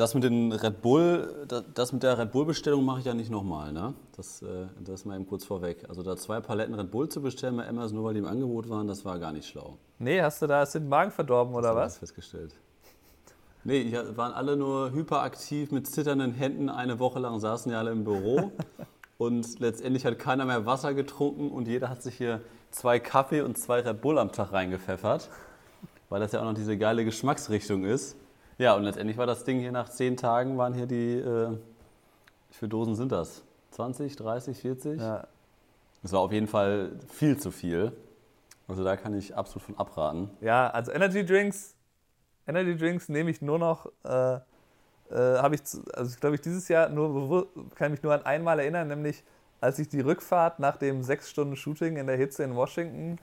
das mit den Red Bull, das mit der Red Bull-Bestellung mache ich ja nicht nochmal, ne? Das, äh, das mal eben kurz vorweg. Also da zwei Paletten Red Bull zu bestellen bei Amazon, nur weil die im Angebot waren, das war gar nicht schlau. Nee, hast du da hast du den Magen verdorben oder was? Das festgestellt. Nee, die waren alle nur hyperaktiv mit zitternden Händen. Eine Woche lang saßen die alle im Büro. und letztendlich hat keiner mehr Wasser getrunken und jeder hat sich hier zwei Kaffee und zwei Red Bull am Tag reingepfeffert. Weil das ja auch noch diese geile Geschmacksrichtung ist. Ja, und letztendlich war das Ding hier nach zehn Tagen, waren hier die, äh, wie viele Dosen sind das? 20, 30, 40? Ja. Das war auf jeden Fall viel zu viel. Also da kann ich absolut von abraten. Ja, also Energy Drinks Energy Drinks nehme ich nur noch, äh, äh, habe ich, also glaube ich, dieses Jahr nur, kann mich nur an einmal erinnern, nämlich als ich die Rückfahrt nach dem sechs Stunden Shooting in der Hitze in Washington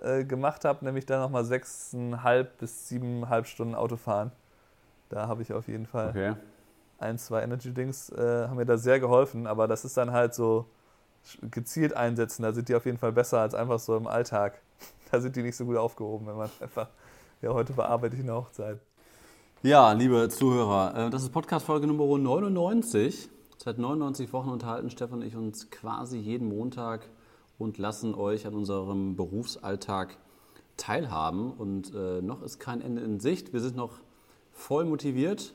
äh, gemacht habe, nämlich dann nochmal sechseinhalb bis siebeneinhalb Stunden Autofahren. Da habe ich auf jeden Fall okay. ein, zwei Energy Drinks, äh, haben mir da sehr geholfen, aber das ist dann halt so gezielt einsetzen, da sind die auf jeden Fall besser als einfach so im Alltag. Da sind die nicht so gut aufgehoben, wenn man einfach ja, heute bearbeite ich eine Hochzeit. Ja, liebe Zuhörer, äh, das ist Podcast-Folge Nummer 99. Seit 99 Wochen unterhalten Stefan und ich uns quasi jeden Montag und lassen euch an unserem Berufsalltag teilhaben. Und äh, noch ist kein Ende in Sicht. Wir sind noch voll motiviert.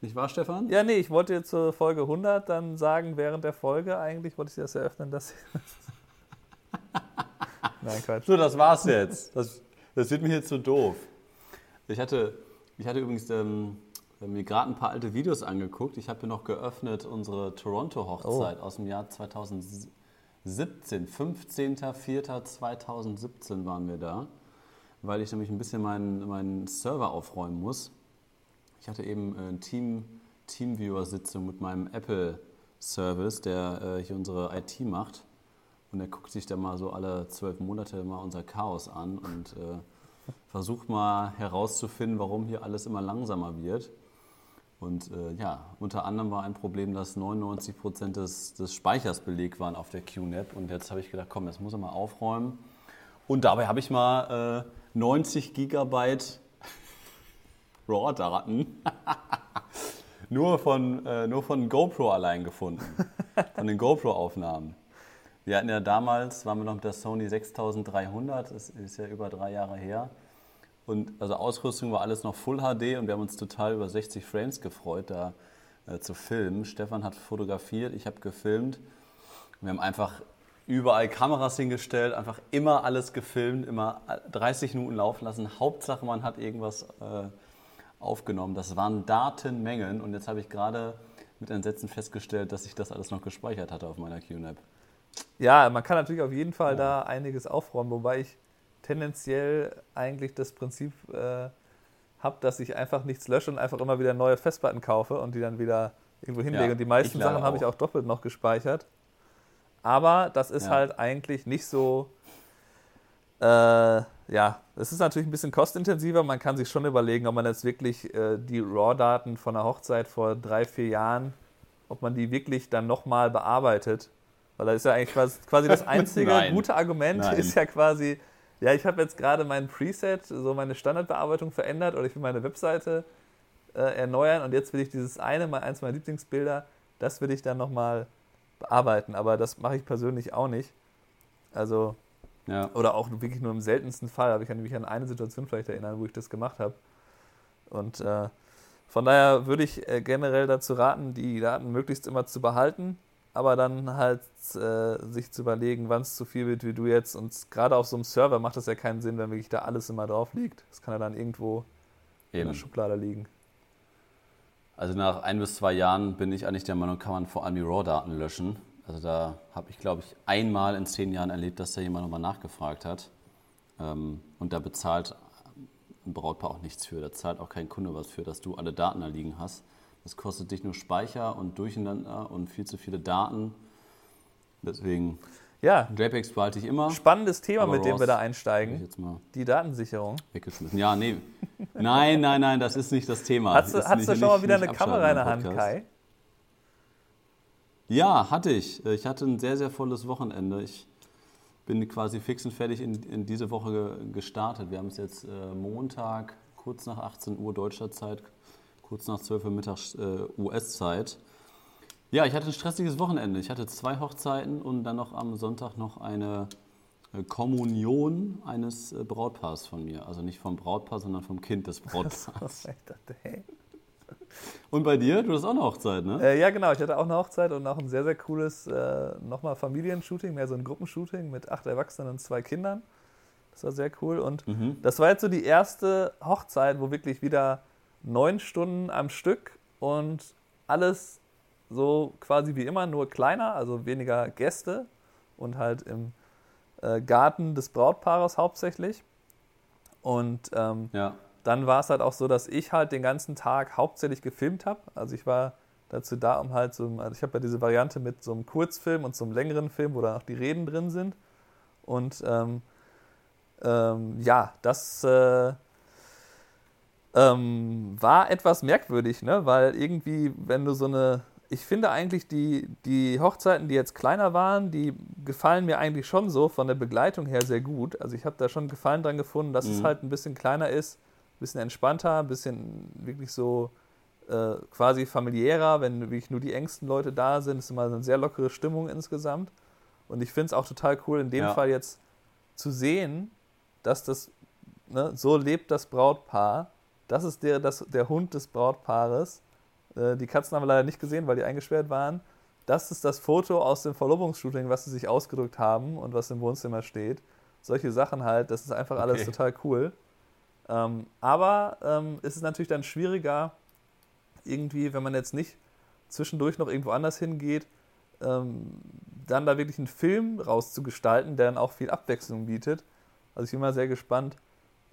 Nicht wahr, Stefan? Ja, nee, ich wollte jetzt zur Folge 100 dann sagen, während der Folge eigentlich wollte ich das eröffnen, dass. Nein, Quatsch. So, das war's jetzt. Das, das wird mir jetzt so doof. Ich hatte, ich hatte übrigens ähm, mir gerade ein paar alte Videos angeguckt. Ich habe hier noch geöffnet unsere Toronto-Hochzeit oh. aus dem Jahr 2017. 15.04.2017 waren wir da, weil ich nämlich ein bisschen meinen, meinen Server aufräumen muss. Ich hatte eben eine Team, Teamviewer-Sitzung mit meinem Apple-Service, der äh, hier unsere IT macht. Und er guckt sich dann mal so alle zwölf Monate mal unser Chaos an und äh, versucht mal herauszufinden, warum hier alles immer langsamer wird. Und äh, ja, unter anderem war ein Problem, dass 99 Prozent des, des Speichers belegt waren auf der QNAP. Und jetzt habe ich gedacht, komm, jetzt muss er mal aufräumen. Und dabei habe ich mal äh, 90 Gigabyte RAW-Daten nur, von, äh, nur von GoPro allein gefunden. Von den GoPro-Aufnahmen. Wir hatten ja damals, waren wir noch mit der Sony 6300, das ist ja über drei Jahre her. Und also Ausrüstung war alles noch Full HD und wir haben uns total über 60 Frames gefreut, da äh, zu filmen. Stefan hat fotografiert, ich habe gefilmt. Wir haben einfach überall Kameras hingestellt, einfach immer alles gefilmt, immer 30 Minuten laufen lassen. Hauptsache, man hat irgendwas äh, aufgenommen. Das waren Datenmengen und jetzt habe ich gerade mit Entsetzen festgestellt, dass ich das alles noch gespeichert hatte auf meiner QNAP. Ja, man kann natürlich auf jeden Fall ja. da einiges aufräumen, wobei ich tendenziell eigentlich das Prinzip äh, habe, dass ich einfach nichts lösche und einfach immer wieder neue Festplatten kaufe und die dann wieder irgendwo hinlege. Ja, und die meisten Sachen habe ich auch doppelt noch gespeichert. Aber das ist ja. halt eigentlich nicht so. Äh, ja, es ist natürlich ein bisschen kostintensiver. Man kann sich schon überlegen, ob man jetzt wirklich äh, die RAW-Daten von der Hochzeit vor drei, vier Jahren, ob man die wirklich dann nochmal bearbeitet. Weil da ist ja eigentlich quasi das einzige gute Argument, Nein. ist ja quasi, ja, ich habe jetzt gerade mein Preset, so meine Standardbearbeitung verändert oder ich will meine Webseite äh, erneuern und jetzt will ich dieses eine, mal eins meiner Lieblingsbilder, das will ich dann nochmal bearbeiten. Aber das mache ich persönlich auch nicht. Also, ja. oder auch wirklich nur im seltensten Fall. Aber ich kann mich an eine Situation vielleicht erinnern, wo ich das gemacht habe. Und äh, von daher würde ich äh, generell dazu raten, die Daten möglichst immer zu behalten aber dann halt äh, sich zu überlegen, wann es zu viel wird wie du jetzt. Und gerade auf so einem Server macht das ja keinen Sinn, wenn wirklich da alles immer drauf liegt. Das kann ja dann irgendwo Eben. in der Schublade liegen. Also nach ein bis zwei Jahren bin ich eigentlich der Meinung, kann man vor allem die RAW-Daten löschen. Also da habe ich, glaube ich, einmal in zehn Jahren erlebt, dass da jemand nochmal nachgefragt hat. Ähm, und da bezahlt ein Brautpaar auch nichts für. Da zahlt auch kein Kunde was für, dass du alle Daten da liegen hast. Das kostet dich nur Speicher und Durcheinander und viel zu viele Daten. Deswegen, ja. JPEGs behalte ich immer. Spannendes Thema, mit dem wir da einsteigen. Die Datensicherung. Weggeschmissen. Ja, nee. Nein, nein, nein, das ist nicht das Thema. Hast du, hast du schon mal wieder eine Kamera in der Hand, Kai? Ja, hatte ich. Ich hatte ein sehr, sehr volles Wochenende. Ich bin quasi fix und fertig in, in diese Woche gestartet. Wir haben es jetzt äh, Montag, kurz nach 18 Uhr deutscher Zeit, kurz nach 12 Uhr mittags äh, US-Zeit. Ja, ich hatte ein stressiges Wochenende. Ich hatte zwei Hochzeiten und dann noch am Sonntag noch eine äh, Kommunion eines äh, Brautpaars von mir. Also nicht vom Brautpaar, sondern vom Kind des Brautpaars. Und bei dir? Du hast auch eine Hochzeit, ne? Äh, ja, genau. Ich hatte auch eine Hochzeit und auch ein sehr, sehr cooles äh, nochmal Familienshooting, mehr so ein Gruppenshooting mit acht Erwachsenen und zwei Kindern. Das war sehr cool. Und mhm. das war jetzt so die erste Hochzeit, wo wirklich wieder neun Stunden am Stück und alles so quasi wie immer, nur kleiner, also weniger Gäste und halt im äh, Garten des Brautpaares hauptsächlich. Und ähm, ja. Dann war es halt auch so, dass ich halt den ganzen Tag hauptsächlich gefilmt habe. Also ich war dazu da, um halt so, also ich habe ja diese Variante mit so einem Kurzfilm und so einem längeren Film, wo dann auch die Reden drin sind. Und ähm, ähm, ja, das äh, ähm, war etwas merkwürdig, ne? weil irgendwie, wenn du so eine ich finde eigentlich die, die Hochzeiten, die jetzt kleiner waren, die gefallen mir eigentlich schon so von der Begleitung her sehr gut. Also ich habe da schon Gefallen dran gefunden, dass mhm. es halt ein bisschen kleiner ist, bisschen entspannter, ein bisschen wirklich so äh, quasi familiärer, wenn wirklich nur die engsten Leute da sind. Es ist immer eine sehr lockere Stimmung insgesamt. Und ich finde es auch total cool, in dem ja. Fall jetzt zu sehen, dass das, ne, so lebt das Brautpaar. Das ist der, das, der Hund des Brautpaares äh, die Katzen haben wir leider nicht gesehen, weil die eingesperrt waren. Das ist das Foto aus dem Verlobungsshooting, was sie sich ausgedrückt haben und was im Wohnzimmer steht. Solche Sachen halt, das ist einfach okay. alles total cool. Ähm, aber ähm, ist es natürlich dann schwieriger, irgendwie, wenn man jetzt nicht zwischendurch noch irgendwo anders hingeht, ähm, dann da wirklich einen Film rauszugestalten, der dann auch viel Abwechslung bietet. Also ich bin mal sehr gespannt,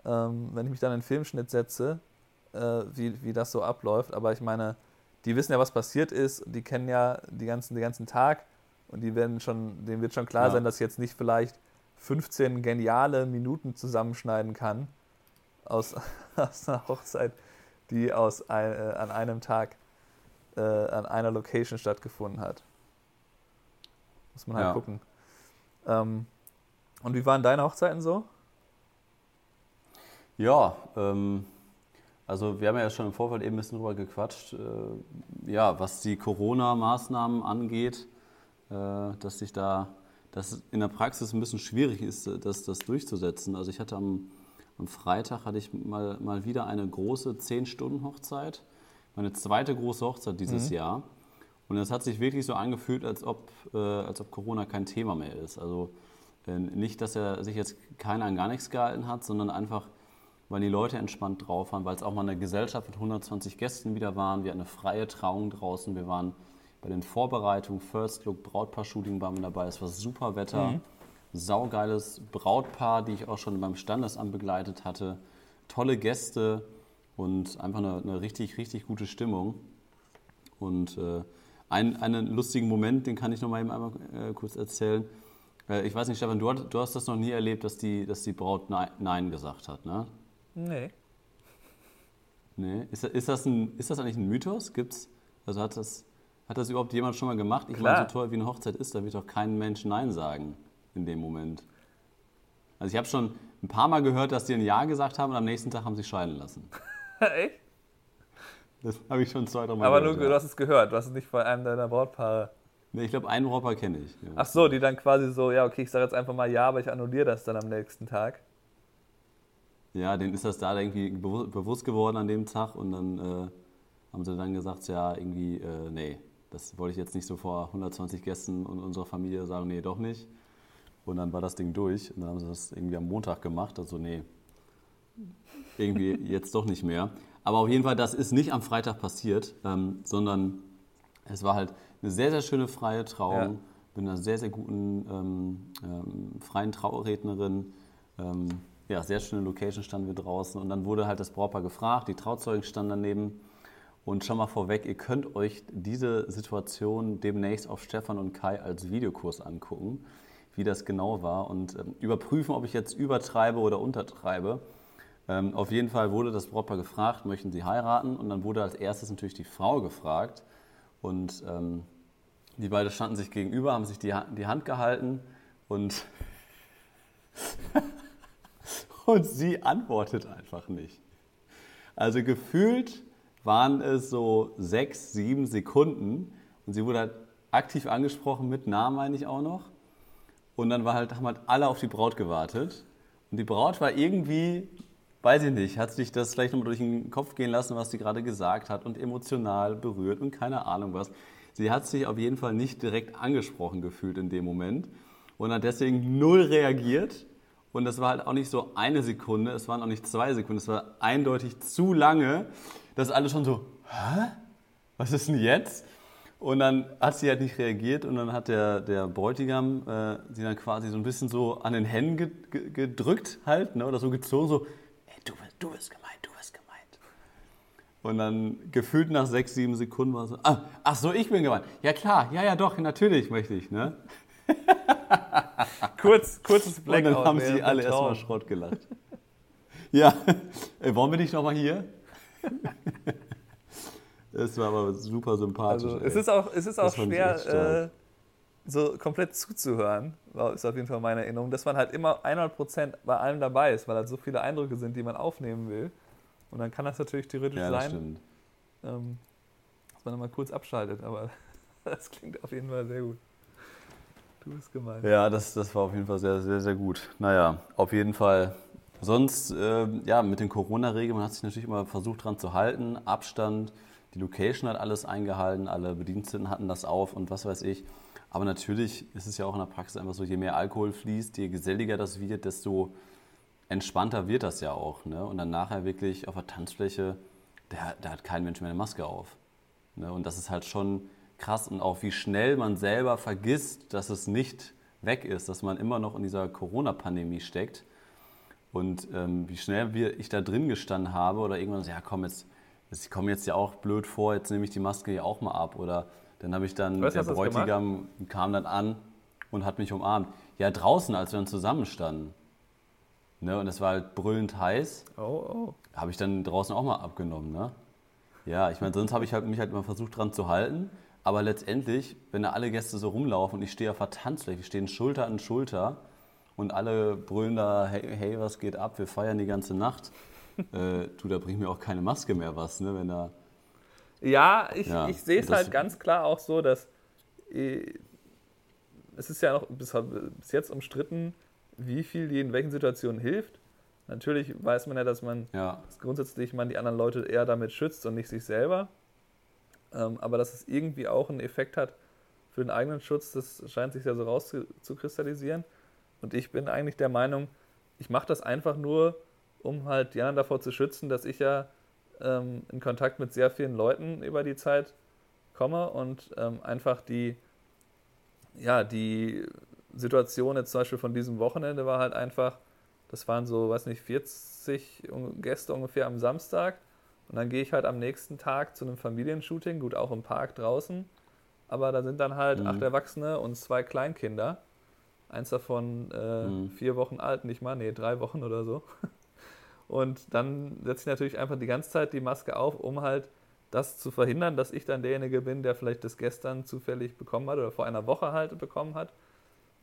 ähm, wenn ich mich dann in einen Filmschnitt setze, äh, wie, wie das so abläuft. Aber ich meine, die wissen ja, was passiert ist, die kennen ja die ganzen, den ganzen Tag und die werden schon, denen wird schon klar ja. sein, dass ich jetzt nicht vielleicht 15 geniale Minuten zusammenschneiden kann aus, aus einer Hochzeit, die aus ein, äh, an einem Tag äh, an einer Location stattgefunden hat. Muss man halt ja. gucken. Ähm, und wie waren deine Hochzeiten so? Ja, ähm, also wir haben ja schon im Vorfeld eben ein bisschen drüber gequatscht, äh, ja, was die Corona-Maßnahmen angeht, äh, dass sich da, dass in der Praxis ein bisschen schwierig ist, das, das durchzusetzen. Also ich hatte am, am Freitag hatte ich mal, mal wieder eine große 10-Stunden-Hochzeit, meine zweite große Hochzeit dieses mhm. Jahr. Und es hat sich wirklich so angefühlt, als ob, äh, als ob Corona kein Thema mehr ist. Also äh, nicht, dass er sich jetzt keiner an gar nichts gehalten hat, sondern einfach weil die Leute entspannt drauf waren, weil es auch mal eine Gesellschaft mit 120 Gästen wieder waren. Wir hatten eine freie Trauung draußen. Wir waren bei den Vorbereitungen, First Look, Brautpaar-Shooting waren wir dabei. Es war super Wetter. Mhm. Saugeiles Brautpaar, die ich auch schon beim Standesamt begleitet hatte. Tolle Gäste und einfach eine, eine richtig, richtig gute Stimmung. Und äh, ein, einen lustigen Moment, den kann ich noch mal eben einmal äh, kurz erzählen. Äh, ich weiß nicht, Stefan, du, du, hast das noch nie erlebt, dass die, dass die Braut Nein, Nein gesagt hat, ne? Nee. Nee. Ist, ist, das, ein, ist das eigentlich ein Mythos? Gibt's, also hat das, hat das überhaupt jemand schon mal gemacht? Ich Klar. meine, so toll wie eine Hochzeit ist, da wird doch kein Mensch Nein sagen in dem Moment. Also ich habe schon ein paar Mal gehört, dass die ein Ja gesagt haben und am nächsten Tag haben sie scheiden lassen. Echt? Das habe ich schon zwei, drei Mal Aber gehört. Aber du hast es gehört, du hast es nicht von einem deiner Brautpaare. Nee, ich glaube, einen Brautpaar kenne ich. Ja. Ach so, die dann quasi so, ja, okay, ich sage jetzt einfach mal Ja, aber ich annulliere das dann am nächsten Tag. Ja, denen ist das da irgendwie bewusst geworden an dem Tag und dann äh, haben sie dann gesagt, ja, irgendwie, äh, nee, das wollte ich jetzt nicht so vor 120 Gästen und unserer Familie sagen, nee, doch nicht. Und dann war das Ding durch und dann haben sie das irgendwie am Montag gemacht, also nee, irgendwie jetzt doch nicht mehr. Aber auf jeden Fall, das ist nicht am Freitag passiert, ähm, sondern es war halt eine sehr, sehr schöne freie Trauung ja. mit einer sehr, sehr guten ähm, ähm, freien Traurednerin. Ähm, ja, sehr schöne Location standen wir draußen und dann wurde halt das Brautpaar gefragt, die Trauzeugen standen daneben und schon mal vorweg, ihr könnt euch diese Situation demnächst auf Stefan und Kai als Videokurs angucken, wie das genau war und ähm, überprüfen, ob ich jetzt übertreibe oder untertreibe. Ähm, auf jeden Fall wurde das Brautpaar gefragt, möchten sie heiraten und dann wurde als erstes natürlich die Frau gefragt und ähm, die beiden standen sich gegenüber, haben sich die, die Hand gehalten und und sie antwortet einfach nicht. Also gefühlt waren es so sechs, sieben Sekunden und sie wurde halt aktiv angesprochen mit Namen, meine ich auch noch. Und dann war halt, haben halt alle auf die Braut gewartet. Und die Braut war irgendwie, weiß ich nicht, hat sich das vielleicht nochmal durch den Kopf gehen lassen, was sie gerade gesagt hat und emotional berührt und keine Ahnung was. Sie hat sich auf jeden Fall nicht direkt angesprochen gefühlt in dem Moment und hat deswegen null reagiert. Und das war halt auch nicht so eine Sekunde, es waren auch nicht zwei Sekunden, es war eindeutig zu lange, dass alle schon so, hä? Was ist denn jetzt? Und dann hat sie halt nicht reagiert und dann hat der, der Bräutigam äh, sie dann quasi so ein bisschen so an den Händen ge ge gedrückt halt, ne, oder so gezogen, so, ey, du, du bist gemeint, du bist gemeint. Und dann gefühlt nach sechs, sieben Sekunden war so, ah, ach so, ich bin gemeint. Ja klar, ja, ja doch, natürlich möchte ich, ne? Kurz, kurzes Blackout. Und dann haben sie alle erstmal Schrott gelacht. ja, äh, wollen wir dich nochmal hier? Das war aber super sympathisch. Also, es ist auch, es ist auch schwer, äh, so komplett zuzuhören, ist auf jeden Fall meine Erinnerung, dass man halt immer 100% bei allem dabei ist, weil halt so viele Eindrücke sind, die man aufnehmen will. Und dann kann das natürlich theoretisch ja, das sein, ähm, dass man mal kurz abschaltet, aber das klingt auf jeden Fall sehr gut. Du bist gemeint. Ja, das, das war auf jeden Fall sehr, sehr, sehr gut. Naja, auf jeden Fall. Sonst, äh, ja, mit den Corona-Regeln, man hat sich natürlich immer versucht dran zu halten. Abstand, die Location hat alles eingehalten, alle Bediensteten hatten das auf und was weiß ich. Aber natürlich ist es ja auch in der Praxis einfach so, je mehr Alkohol fließt, je geselliger das wird, desto entspannter wird das ja auch. Ne? Und dann nachher wirklich auf der Tanzfläche, da, da hat kein Mensch mehr eine Maske auf. Ne? Und das ist halt schon krass und auch wie schnell man selber vergisst, dass es nicht weg ist, dass man immer noch in dieser Corona-Pandemie steckt. Und ähm, wie schnell ich da drin gestanden habe oder irgendwann so, ja komm, jetzt ich komme jetzt ja auch blöd vor, jetzt nehme ich die Maske ja auch mal ab. Oder dann habe ich dann, weißt, der Bräutigam kam dann an und hat mich umarmt. Ja, draußen, als wir dann zusammenstanden. Ne, und es war halt brüllend heiß. Oh, oh. Habe ich dann draußen auch mal abgenommen. Ne? Ja, ich meine, sonst habe ich halt, mich halt immer versucht dran zu halten. Aber letztendlich, wenn da alle Gäste so rumlaufen und ich stehe auf der Tanzfläche, wir stehen Schulter an Schulter und alle brüllen da, hey, hey, was geht ab, wir feiern die ganze Nacht äh, du, da bringt mir auch keine Maske mehr was, ne, wenn da. Ja, ich, ja, ich sehe es halt ganz klar auch so, dass äh, es ist ja noch bis, bis, jetzt umstritten, wie viel die in welchen Situationen hilft. Natürlich weiß man ja, dass man ja. Dass grundsätzlich man die anderen Leute eher damit schützt und nicht sich selber. Ähm, aber dass es irgendwie auch einen Effekt hat für den eigenen Schutz, das scheint sich ja so rauszukristallisieren. Und ich bin eigentlich der Meinung, ich mache das einfach nur, um halt die anderen davor zu schützen, dass ich ja ähm, in Kontakt mit sehr vielen Leuten über die Zeit komme und ähm, einfach die, ja, die Situation jetzt zum Beispiel von diesem Wochenende war halt einfach, das waren so, weiß nicht, 40 Gäste ungefähr am Samstag und dann gehe ich halt am nächsten Tag zu einem Familienshooting, gut auch im Park draußen, aber da sind dann halt mhm. acht Erwachsene und zwei Kleinkinder. Eins davon äh, mhm. vier Wochen alt, nicht mal, nee, drei Wochen oder so. Und dann setze ich natürlich einfach die ganze Zeit die Maske auf, um halt das zu verhindern, dass ich dann derjenige bin, der vielleicht das gestern zufällig bekommen hat oder vor einer Woche halt bekommen hat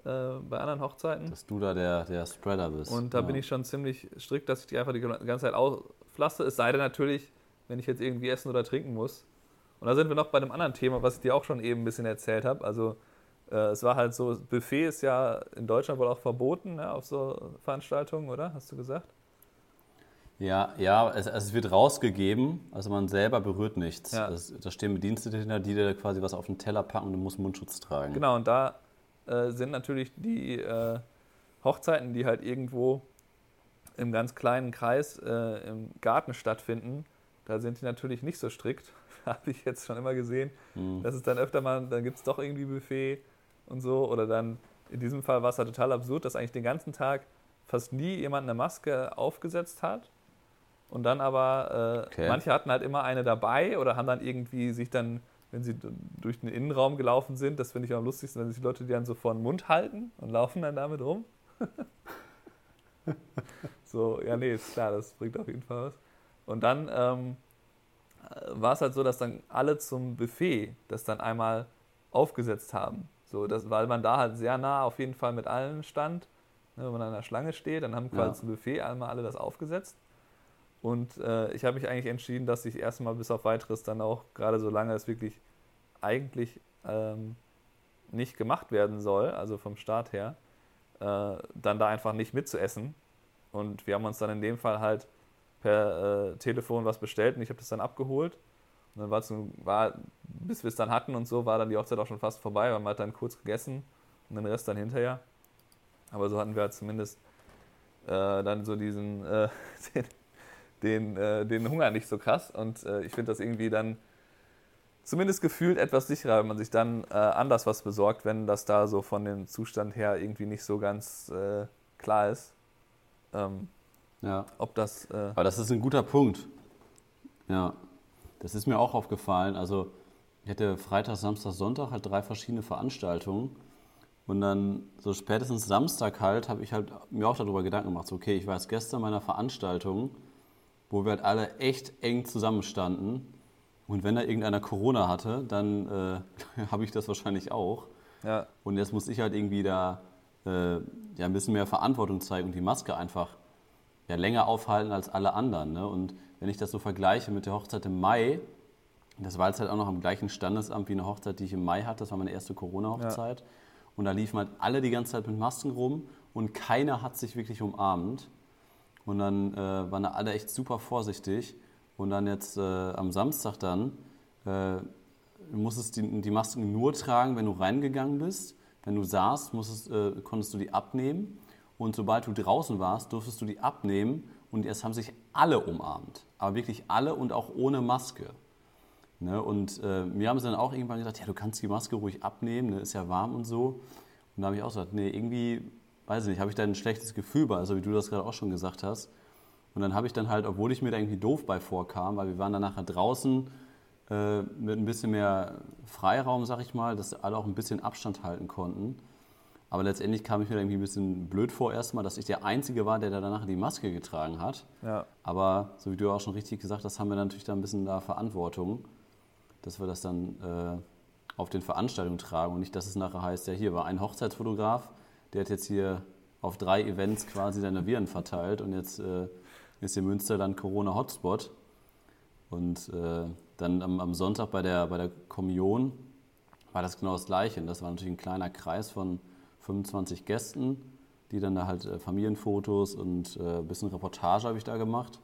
äh, bei anderen Hochzeiten. Dass du da der, der Spreader bist. Und da ja. bin ich schon ziemlich strikt, dass ich die einfach die ganze Zeit auslasse. Es sei denn natürlich, wenn ich jetzt irgendwie essen oder trinken muss. Und da sind wir noch bei einem anderen Thema, was ich dir auch schon eben ein bisschen erzählt habe. Also äh, es war halt so, Buffet ist ja in Deutschland wohl auch verboten ne, auf so Veranstaltungen, oder? Hast du gesagt? Ja, ja, es, es, wird rausgegeben, also man selber berührt nichts. Ja. da stehen Bedienstete hinter, die dir quasi was auf den Teller packen und du musst Mundschutz tragen. Genau, und da äh, sind natürlich die äh, Hochzeiten, die halt irgendwo im ganz kleinen Kreis äh, im Garten stattfinden, da sind die natürlich nicht so strikt. Habe ich jetzt schon immer gesehen. Mhm. Das ist dann öfter mal, dann gibt es doch irgendwie Buffet und so. Oder dann, in diesem Fall war es halt total absurd, dass eigentlich den ganzen Tag fast nie jemand eine Maske aufgesetzt hat. Und dann aber, äh, okay. manche hatten halt immer eine dabei oder haben dann irgendwie sich dann, wenn sie durch den Innenraum gelaufen sind, das finde ich am lustigsten, wenn sich die Leute die dann so vor den Mund halten und laufen dann damit rum. so, ja, nee, ist klar, das bringt auf jeden Fall was. Und dann ähm, war es halt so, dass dann alle zum Buffet das dann einmal aufgesetzt haben. So, das, weil man da halt sehr nah auf jeden Fall mit allen stand. Ne, wenn man an der Schlange steht, dann haben quasi ja. zum Buffet einmal alle das aufgesetzt. Und äh, ich habe mich eigentlich entschieden, dass ich erstmal bis auf weiteres dann auch, gerade solange es wirklich eigentlich ähm, nicht gemacht werden soll, also vom Start her, äh, dann da einfach nicht mitzuessen. Und wir haben uns dann in dem Fall halt per äh, Telefon was bestellt und ich habe das dann abgeholt. Und dann war es, bis wir es dann hatten und so, war dann die Hochzeit auch schon fast vorbei, weil man hat dann kurz gegessen und den Rest dann hinterher. Aber so hatten wir halt zumindest äh, dann so diesen, äh, den, den, äh, den, Hunger nicht so krass. Und äh, ich finde das irgendwie dann zumindest gefühlt etwas sicherer, wenn man sich dann äh, anders was besorgt, wenn das da so von dem Zustand her irgendwie nicht so ganz äh, klar ist. Ähm, ja. Ob das. Aber das ist ein guter Punkt. Ja. Das ist mir auch aufgefallen. Also, ich hatte Freitag, Samstag, Sonntag halt drei verschiedene Veranstaltungen. Und dann so spätestens Samstag halt habe ich halt mir auch darüber Gedanken gemacht, so, okay, ich war jetzt gestern meiner Veranstaltung, wo wir halt alle echt eng zusammenstanden. Und wenn da irgendeiner Corona hatte, dann äh, habe ich das wahrscheinlich auch. Ja. Und jetzt muss ich halt irgendwie da äh, ja, ein bisschen mehr Verantwortung zeigen und die Maske einfach ja, länger aufhalten als alle anderen. Ne? Und wenn ich das so vergleiche mit der Hochzeit im Mai, das war jetzt halt auch noch am gleichen Standesamt wie eine Hochzeit, die ich im Mai hatte, das war meine erste Corona-Hochzeit. Ja. Und da liefen halt alle die ganze Zeit mit Masken rum und keiner hat sich wirklich umarmt. Und dann äh, waren alle echt super vorsichtig. Und dann jetzt äh, am Samstag dann, äh, du die, die, Masken nur tragen, wenn du reingegangen bist. Wenn du saßt, musstest, äh, konntest du die abnehmen. Und sobald du draußen warst, durftest du die abnehmen. Und es haben sich alle umarmt. Aber wirklich alle und auch ohne Maske. Ne? Und äh, mir haben sie dann auch irgendwann gesagt, ja, du kannst die Maske ruhig abnehmen, ne? ist ja warm und so. Und da habe ich auch gesagt, nee, irgendwie, weiß ich nicht, habe ich da ein schlechtes Gefühl bei, also wie du das gerade auch schon gesagt hast. Und dann habe ich dann halt, obwohl ich mir da irgendwie doof bei vorkam, weil wir waren dann nachher draußen äh, mit ein bisschen mehr Freiraum, sag ich mal, dass alle auch ein bisschen Abstand halten konnten. Aber letztendlich kam ich mir da irgendwie ein bisschen blöd vor erstmal, dass ich der Einzige war, der da danach die Maske getragen hat. Ja. Aber so wie du auch schon richtig gesagt hast, haben wir natürlich da ein bisschen da Verantwortung dass wir das dann äh, auf den Veranstaltungen tragen und nicht, dass es nachher heißt, ja, hier war ein Hochzeitsfotograf, der hat jetzt hier auf drei Events quasi seine Viren verteilt und jetzt äh, ist hier Münster dann Corona-Hotspot. Und äh, dann am, am, Sonntag bei der, bei der Kommunion war das genau das Gleiche. Und das war natürlich ein kleiner Kreis von 25 Gästen, die dann da halt äh, Familienfotos und äh, ein bisschen Reportage habe ich da gemacht.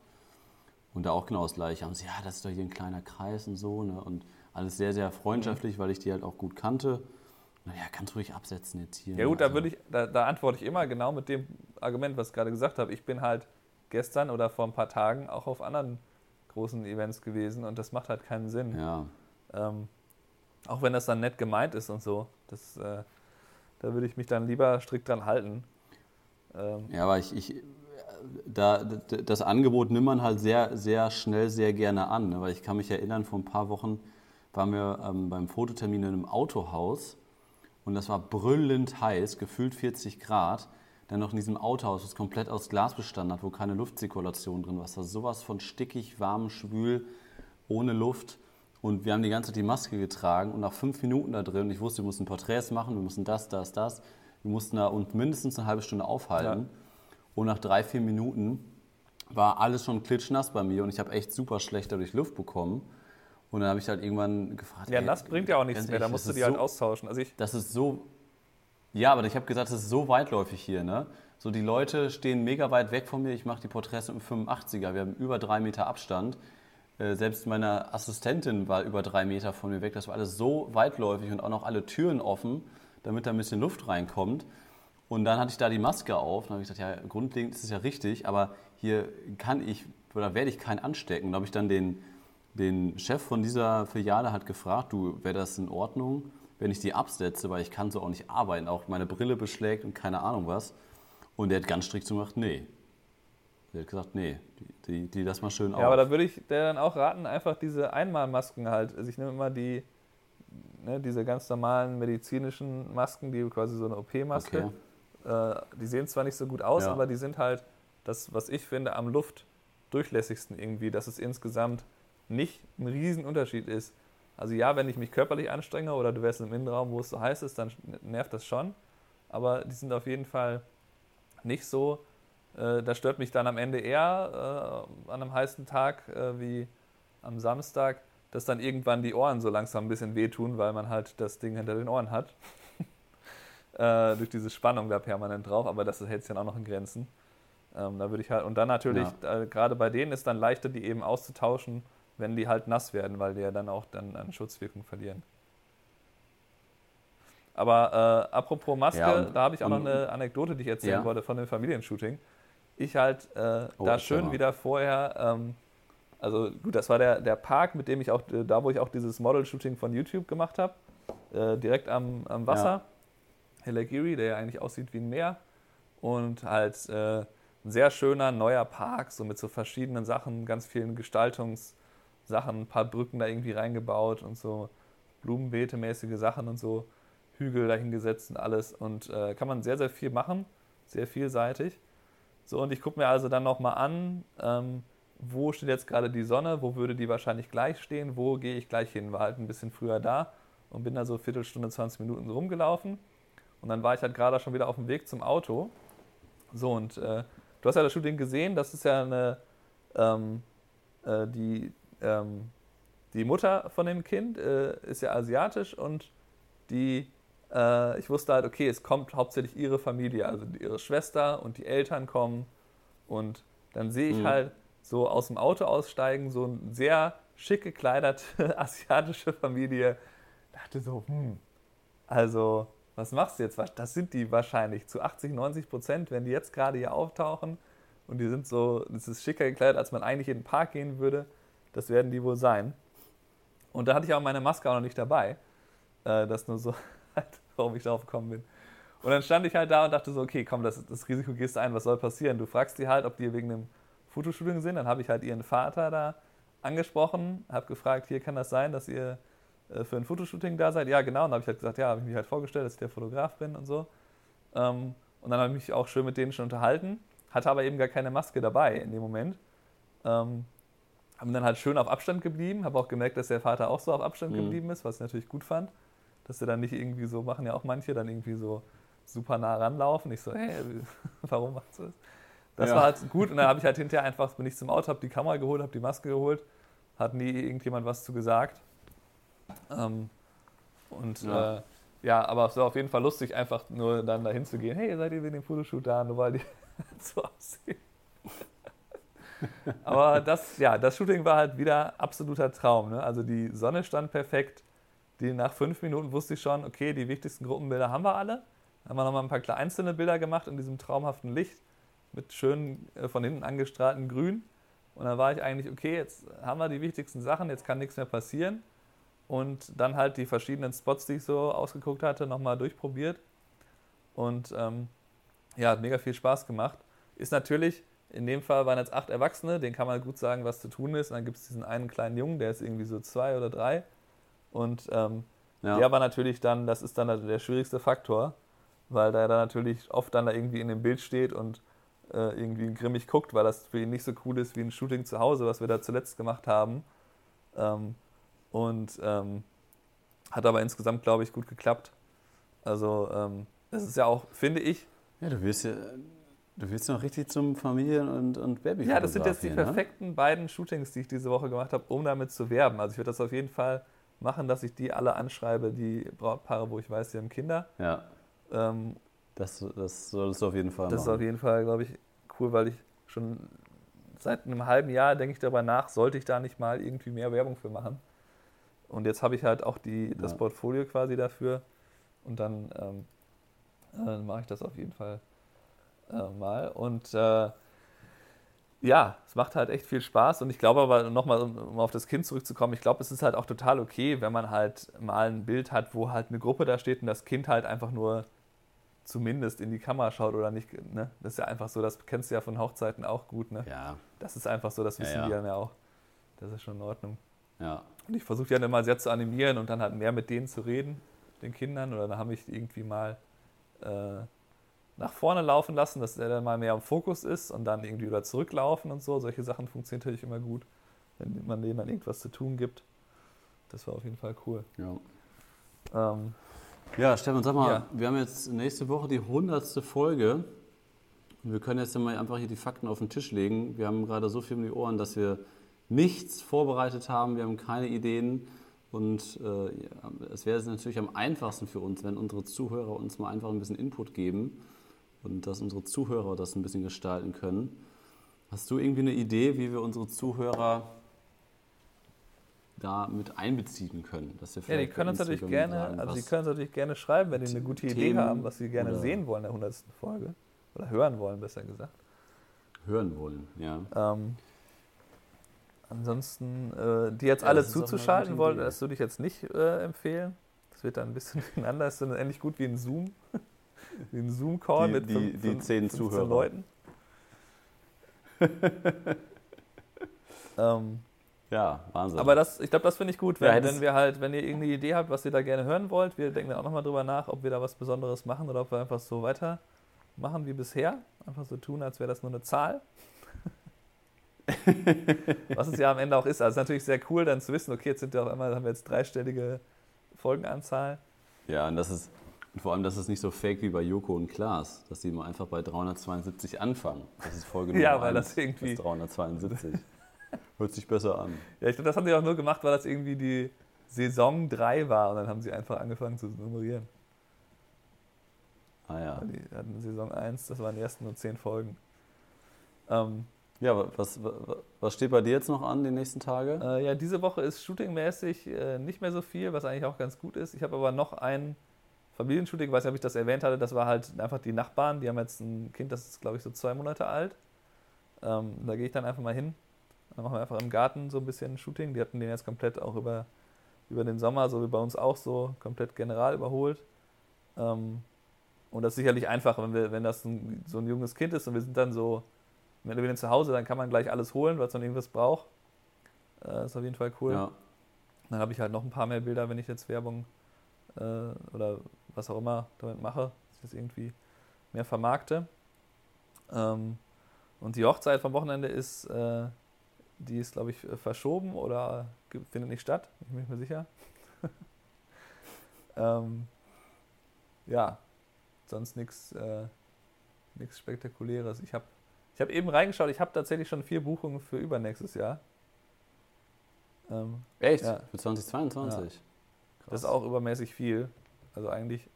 Und da auch genau das Gleiche. Haben sie, ja, das ist doch hier ein kleiner Kreis und so. Ne? Und alles sehr, sehr freundschaftlich, weil ich die halt auch gut kannte. Ja, kannst ruhig absetzen jetzt hier. Ja gut, also. da, ich, da, da, antworte ich immer genau mit dem Argument, was ich gerade gesagt habe. Ich bin halt gestern oder vor ein paar Tagen auch auf anderen großen Events gewesen und das macht halt keinen Sinn. Ja. Ähm, auch wenn das dann nett gemeint ist und so. Das, äh, da würde ich mich dann lieber strikt dran halten. Ähm, ja, aber ich, ich da, das Angebot nimmt man halt sehr, sehr schnell, sehr gerne an. Ne? Weil ich kann mich erinnern, vor ein paar Wochen waren wir ähm, beim Fototermin in einem Autohaus und das war brüllend heiß, gefühlt 40 Grad. Dann noch in diesem Autohaus, das komplett aus Glas bestanden hat, wo keine Luftzirkulation drin war. Es war sowas von stickig, warm, schwül, ohne Luft. Und wir haben die ganze Zeit die Maske getragen und nach fünf Minuten da drin, ich wusste, wir mussten Porträts machen, wir mussten das, das, das. Wir mussten da und mindestens eine halbe Stunde aufhalten. Ja. Und nach drei, vier Minuten war alles schon klitschnass bei mir und ich habe echt super schlecht dadurch Luft bekommen. Und dann habe ich halt irgendwann gefragt. Ja, nass bringt ja auch nichts mehr, da musst du die halt so, austauschen. Also ich das ist so. Ja, aber ich habe gesagt, das ist so weitläufig hier. Ne? So, die Leute stehen mega weit weg von mir. Ich mache die Porträts im 85er. Wir haben über drei Meter Abstand. Äh, selbst meine Assistentin war über drei Meter von mir weg. Das war alles so weitläufig und auch noch alle Türen offen, damit da ein bisschen Luft reinkommt. Und dann hatte ich da die Maske auf. Dann habe ich gesagt, ja, grundlegend ist es ja richtig, aber hier kann ich oder werde ich keinen anstecken. Da habe ich dann den, den Chef von dieser Filiale hat gefragt, du, wäre das in Ordnung, wenn ich die absetze, weil ich kann so auch nicht arbeiten, auch meine Brille beschlägt und keine Ahnung was. Und der hat ganz strikt gemacht, nee. Der hat gesagt, nee, die, die, die lass mal schön auf. Ja, aber da würde ich der dann auch raten, einfach diese Einmalmasken halt. Also ich nehme immer die, ne, diese ganz normalen medizinischen Masken, die quasi so eine OP-Maske. Okay äh, die sehen zwar nicht so gut aus, ja. aber die sind halt das, was ich finde, am luftdurchlässigsten irgendwie, dass es insgesamt nicht ein Riesenunterschied ist. Also ja, wenn ich mich körperlich anstrenge oder du wärst im Innenraum, wo es so heiß ist, dann nervt das schon. Aber die sind auf jeden Fall nicht so, Äh, das stört mich dann am Ende eher äh, an einem heißen Tag äh, wie am Samstag, dass dann irgendwann die Ohren so langsam ein bisschen wehtun, weil man halt das Ding hinter den Ohren hat. äh, durch diese Spannung da permanent drauf, aber das hält sich dann auch noch in Grenzen. Ähm, da würde ich halt, und dann natürlich, ja. gerade bei denen ist dann leichter, die eben auszutauschen, wenn die halt nass werden, weil die ja dann auch dann an Schutzwirkung verlieren. Aber äh, apropos Maske, ja, und, da habe ich auch noch eine Anekdote, die ich erzählen ja. wollte von dem Familienshooting. Ich halt äh, oh, da schön wieder vorher, ähm, also gut, das war der, der Park, mit dem ich auch, äh, da wo ich auch dieses Model-Shooting von YouTube gemacht habe, äh, direkt am, am Wasser. Ja. Hillagiri, der ja eigentlich aussieht wie ein Meer. Und halt äh, ein sehr schöner neuer Park, so mit so verschiedenen Sachen, ganz vielen Gestaltungssachen, ein paar Brücken da irgendwie reingebaut und so Blumenbeete-mäßige Sachen und so. Hügel dahingesetzt und alles. Und äh, kann man sehr, sehr viel machen, sehr vielseitig. So, und ich gucke mir also dann nochmal an, ähm, wo steht jetzt gerade die Sonne, wo würde die wahrscheinlich gleich stehen, wo gehe ich gleich hin. War halt ein bisschen früher da und bin da so Viertelstunde, 20 Minuten so rumgelaufen. Und dann war ich halt gerade schon wieder auf dem Weg zum Auto. So, und äh, du hast ja das Shooting gesehen, das ist ja eine, ähm, äh, die, ähm, die Mutter von dem Kind äh, ist ja asiatisch und die äh, ich wusste halt, okay, es kommt hauptsächlich ihre Familie, also ihre Schwester und die Eltern kommen. Und dann sehe ich mhm. halt so aus dem Auto aussteigen, so eine sehr schick gekleidete asiatische Familie. Dachte so, hm, also was machst du jetzt? Das sind die wahrscheinlich zu 80, 90 Prozent, wenn die jetzt gerade hier auftauchen und die sind so, das ist schicker gekleidet, als man eigentlich in den Park gehen würde. Das werden die wohl sein. Und da hatte ich auch meine Maske auch noch nicht dabei. Äh, das nur so warum ich darauf gekommen bin. Und dann stand ich halt da und dachte so, okay, komm, das, das Risiko gehst du ein, was soll passieren? Du fragst die halt, ob die wegen einem Fotoshooting sind. Dann habe ich halt ihren Vater da angesprochen, habe gefragt, hier kann das sein, dass ihr äh, für ein Fotoshooting da seid? Ja, genau. Und dann habe ich halt gesagt, ja, habe ich mich halt vorgestellt, dass ich der Fotograf bin und so. Ähm, und dann habe ich mich auch schön mit denen schon unterhalten, hatte aber eben gar keine Maske dabei in dem Moment. Ähm, haben dann halt schön auf Abstand geblieben, habe auch gemerkt, dass der Vater auch so auf Abstand mhm. geblieben ist, was ich natürlich gut fand dass sie dann nicht irgendwie so, machen ja auch manche, dann irgendwie so super nah ranlaufen. Ich so, hey, warum machst du das? Das ja. war halt gut und dann habe ich halt hinterher einfach, bin ich zum Auto, habe die Kamera geholt, habe die Maske geholt, hat nie irgendjemand was zu gesagt. Ähm, und ja. Äh, ja, aber es war auf jeden Fall lustig, einfach nur dann dahin zu gehen, hey, seid ihr wegen dem Fotoshoot da, nur weil die so aussehen. aber das, ja, das Shooting war halt wieder absoluter Traum. Ne? Also die Sonne stand perfekt, die nach fünf Minuten wusste ich schon, okay, die wichtigsten Gruppenbilder haben wir alle. Dann haben wir nochmal ein paar einzelne Bilder gemacht in diesem traumhaften Licht mit schön äh, von hinten angestrahlten Grün. Und dann war ich eigentlich, okay, jetzt haben wir die wichtigsten Sachen, jetzt kann nichts mehr passieren. Und dann halt die verschiedenen Spots, die ich so ausgeguckt hatte, nochmal durchprobiert. Und ähm, ja, hat mega viel Spaß gemacht. Ist natürlich, in dem Fall waren jetzt acht Erwachsene, denen kann man gut sagen, was zu tun ist. Und dann gibt es diesen einen kleinen Jungen, der ist irgendwie so zwei oder drei. Und ähm, ja. der war natürlich dann, das ist dann der schwierigste Faktor, weil der da natürlich oft dann da irgendwie in dem Bild steht und äh, irgendwie grimmig guckt, weil das für ihn nicht so cool ist wie ein Shooting zu Hause, was wir da zuletzt gemacht haben. Ähm, und ähm, hat aber insgesamt, glaube ich, gut geklappt. Also ähm, das ist ja auch, finde ich. Ja, du wirst ja, du wirst noch richtig zum Familien- und, und baby Ja, das sind jetzt die ne? perfekten beiden Shootings, die ich diese Woche gemacht habe, um damit zu werben. Also ich würde das auf jeden Fall machen, dass ich die alle anschreibe, die Brautpaare, wo ich weiß, die haben Kinder. Ja. Ähm, das, das solltest du auf jeden Fall Das machen. ist auf jeden Fall, glaube ich, cool, weil ich schon seit einem halben Jahr denke ich darüber nach, sollte ich da nicht mal irgendwie mehr Werbung für machen. Und jetzt habe ich halt auch die, das ja. Portfolio quasi dafür und dann ähm, äh, mache ich das auf jeden Fall äh, mal. Und äh, ja, es macht halt echt viel Spaß und ich glaube aber nochmal, um auf das Kind zurückzukommen, ich glaube, es ist halt auch total okay, wenn man halt mal ein Bild hat, wo halt eine Gruppe da steht und das Kind halt einfach nur zumindest in die Kamera schaut oder nicht. Ne? Das ist ja einfach so, das kennst du ja von Hochzeiten auch gut. Ne? Ja. Das ist einfach so, das wissen ja, ja. die dann ja auch. Das ist schon in Ordnung. Ja. Und ich versuche ja dann immer sehr zu animieren und dann halt mehr mit denen zu reden, den Kindern. Oder dann habe ich irgendwie mal äh, nach vorne laufen lassen, dass er dann mal mehr im Fokus ist und dann irgendwie wieder zurücklaufen und so. Solche Sachen funktionieren natürlich immer gut, wenn man denen dann irgendwas zu tun gibt. Das war auf jeden Fall cool. Ja, ähm, ja Stefan, sag mal, ja. wir haben jetzt nächste Woche die hundertste Folge wir können jetzt mal einfach hier die Fakten auf den Tisch legen. Wir haben gerade so viel um die Ohren, dass wir nichts vorbereitet haben. Wir haben keine Ideen. Und äh, ja, es wäre natürlich am einfachsten für uns, wenn unsere Zuhörer uns mal einfach ein bisschen Input geben und dass unsere Zuhörer das ein bisschen gestalten können. Hast du irgendwie eine Idee, wie wir unsere Zuhörer da mit einbeziehen können? Dass wir ja, die können uns natürlich gerne, sagen, also die können uns natürlich gerne schreiben, wenn die eine gute Idee haben, was sie gerne sehen wollen in der 100. Folge. Oder hören wollen, besser gesagt. Hören wollen, ja. Ähm, ansonsten, äh, die jetzt ja, alle zuzuschalten wollen, das würde ich jetzt nicht äh, empfehlen. Das wird dann ein bisschen durcheinander. Das ist dann ähnlich gut wie ein Zoom. Ein Zoom-Call mit die, fünf, die zehn Zuhörer. Leuten. ähm, ja, Wahnsinn. Aber das, ich glaube, das finde ich gut, wenn, ja, wenn wir halt, wenn ihr irgendeine Idee habt, was ihr da gerne hören wollt, wir denken dann auch nochmal drüber nach, ob wir da was Besonderes machen oder ob wir einfach so weitermachen wie bisher. Einfach so tun, als wäre das nur eine Zahl. was es ja am Ende auch ist. Also ist natürlich sehr cool, dann zu wissen, okay, jetzt sind wir auf einmal, haben wir jetzt dreistellige Folgenanzahl. Ja, und das ist, vor allem, dass es nicht so fake wie bei Joko und Klaas, dass die mal einfach bei 372 anfangen. Das ist Folge Nummer Ja, weil das irgendwie. 372. Hört sich besser an. Ja, ich glaube, das haben sie auch nur gemacht, weil das irgendwie die Saison 3 war und dann haben sie einfach angefangen zu nummerieren. Ah ja. Die hatten Saison 1, das waren die ersten nur 10 Folgen. Ähm, ja, was, was steht bei dir jetzt noch an die nächsten Tage? Äh, ja, diese Woche ist shootingmäßig äh, nicht mehr so viel, was eigentlich auch ganz gut ist. Ich habe aber noch ein Familienshooting, ich weiß nicht, ob ich das erwähnt hatte, das war halt einfach die Nachbarn, die haben jetzt ein Kind, das ist glaube ich so zwei Monate alt. Ähm, da gehe ich dann einfach mal hin. Dann machen wir einfach im Garten so ein bisschen Shooting. Die hatten den jetzt komplett auch über, über den Sommer, so wie bei uns auch so, komplett general überholt. Ähm, und das ist sicherlich einfach, wenn, wir, wenn das ein, so ein junges Kind ist und wir sind dann so wenn wieder zu Hause, dann kann man gleich alles holen, es dann irgendwas braucht. Äh, ist auf jeden Fall cool. Ja. Dann habe ich halt noch ein paar mehr Bilder, wenn ich jetzt Werbung äh, oder was auch immer damit mache, dass ich das irgendwie mehr vermarkte. Ähm, und die Hochzeit vom Wochenende ist, äh, die ist, glaube ich, verschoben oder findet nicht statt. Ich bin mir nicht mehr sicher. ähm, ja, sonst nichts äh, Spektakuläres. Ich habe ich habe eben reingeschaut, ich habe tatsächlich schon vier Buchungen für übernächstes Jahr. Ähm, Echt? Ja. Für 2022? Ja. Das ist auch übermäßig viel. Also eigentlich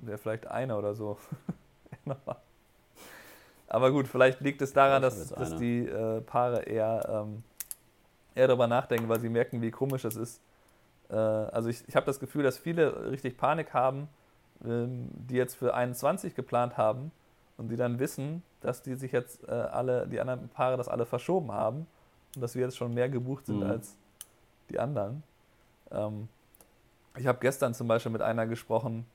wäre vielleicht einer oder so. Aber gut, vielleicht liegt es daran, dass, dass die äh, Paare eher, ähm, eher darüber nachdenken, weil sie merken, wie komisch es ist. Äh, also ich, ich habe das Gefühl, dass viele richtig Panik haben, ähm, die jetzt für 21 geplant haben und die dann wissen, dass die sich jetzt äh, alle, die anderen Paare das alle verschoben haben und dass wir jetzt schon mehr gebucht sind mhm. als die anderen. Ähm, ich habe gestern zum Beispiel mit einer gesprochen,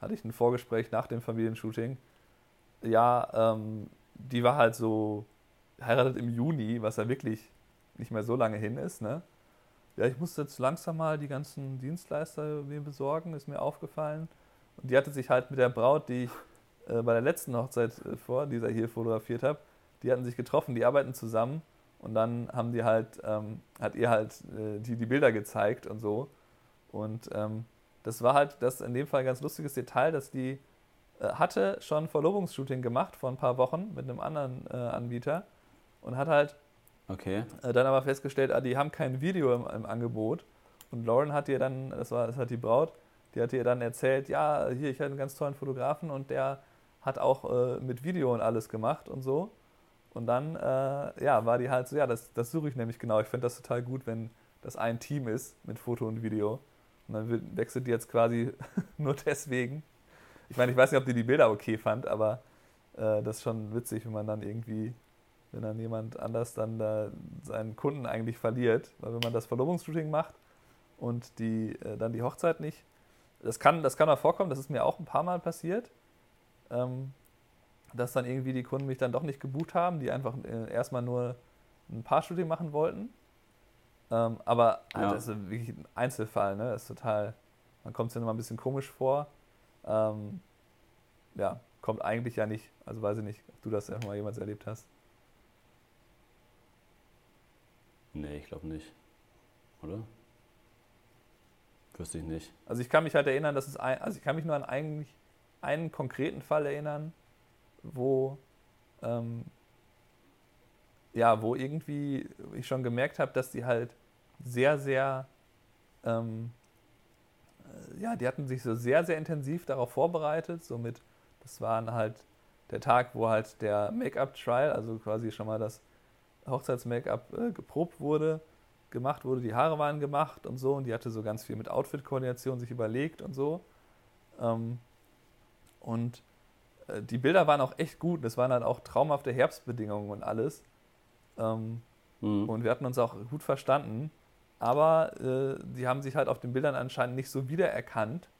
hatte ich ein Vorgespräch nach dem Familienshooting. Ja, ähm, die war halt so heiratet im Juni, was ja wirklich nicht mehr so lange hin ist, ne? Ja, ich musste jetzt langsam mal die ganzen Dienstleister mir besorgen, ist mir aufgefallen. Und die hatte sich halt mit der Braut, die ich äh, bei der letzten Hochzeit äh, vor, die ich hier fotografiert habe, die hatten sich getroffen, die arbeiten zusammen und dann haben die halt, ähm, hat ihr halt äh, die, die Bilder gezeigt und so. Und ähm, das war halt das in dem Fall ein ganz lustiges Detail, dass die äh, hatte schon Verlobungsshooting gemacht vor ein paar Wochen mit einem anderen äh, Anbieter und hat halt okay. Äh, dann aber festgestellt, ah, die haben kein Video im, im, Angebot. Und Lauren hat ihr dann, das war das hat die Braut, die hat ihr dann erzählt, ja, hier, ich hatte einen ganz tollen Fotografen und der hat auch äh, mit Video und alles gemacht und so. Und dann, äh, ja, war die halt so, ja, das, das suche ich nämlich genau. Ich finde das total gut, wenn das ein Team ist mit Foto und Video. Und dann wechselt die jetzt quasi nur deswegen. Ich meine, ich weiß nicht, ob die die Bilder okay fand, aber äh, das ist schon witzig, wenn man dann irgendwie, wenn dann jemand anders dann da seinen Kunden eigentlich verliert. Weil wenn man das Verlobungsshooting macht und die, äh, dann die Hochzeit nicht, das kann, das kann mal vorkommen, das ist mir auch ein paar Mal passiert ähm, dass dann irgendwie die Kunden mich dann doch nicht gebucht haben, die einfach äh, erstmal nur ein paar Shooting machen wollten. Ähm, aber ja. das ist wirklich ein Einzelfall, ne? Das ist total, man kommt sich dann immer ein bisschen komisch vor. Ähm, ja, kommt eigentlich ja nicht. Also weiß ich nicht, ob du das ja mal jemals erlebt hast. Nee, ich glaube nicht. Oder? Wüsste ich nicht. Also ich kann mich halt erinnern, dass es ein, also ich kann mich nur an eigentlich einen konkreten Fall erinnern, wo ähm, ja, wo irgendwie ich schon gemerkt habe, dass die halt sehr, sehr, ähm, äh, ja, die hatten sich so sehr, sehr intensiv darauf vorbereitet. Somit, das waren halt der Tag, wo halt der Make-up-Trial, also quasi schon mal das Hochzeits-Make-up äh, geprobt wurde, gemacht wurde, die Haare waren gemacht und so und die hatte so ganz viel mit Outfit-Koordination sich überlegt und so. Ähm, und äh, die Bilder waren auch echt gut, das waren dann auch traumhafte Herbstbedingungen und alles. Ähm, mhm. Und wir hatten uns auch gut verstanden. Aber äh, die haben sich halt auf den Bildern anscheinend nicht so wiedererkannt.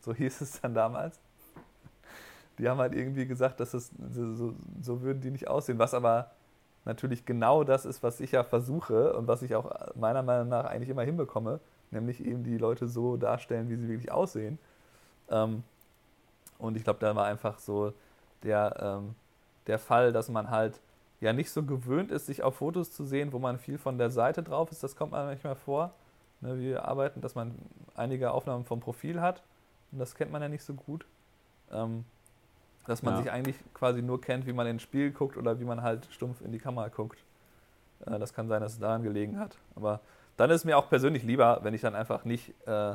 So hieß es dann damals. Die haben halt irgendwie gesagt, dass es so, so würden die nicht aussehen. Was aber natürlich genau das ist, was ich ja versuche und was ich auch meiner Meinung nach eigentlich immer hinbekomme, nämlich eben die Leute so darstellen, wie sie wirklich aussehen. Ähm, und ich glaube, da war einfach so der, ähm, der Fall, dass man halt ja nicht so gewöhnt ist, sich auf Fotos zu sehen, wo man viel von der Seite drauf ist. Das kommt man manchmal vor. Ne, wir arbeiten, dass man einige Aufnahmen vom Profil hat. Und das kennt man ja nicht so gut. Ähm, dass man ja. sich eigentlich quasi nur kennt, wie man ins Spiel guckt oder wie man halt stumpf in die Kamera guckt. Äh, das kann sein, dass es daran gelegen hat. Aber dann ist es mir auch persönlich lieber, wenn ich dann einfach nicht, äh,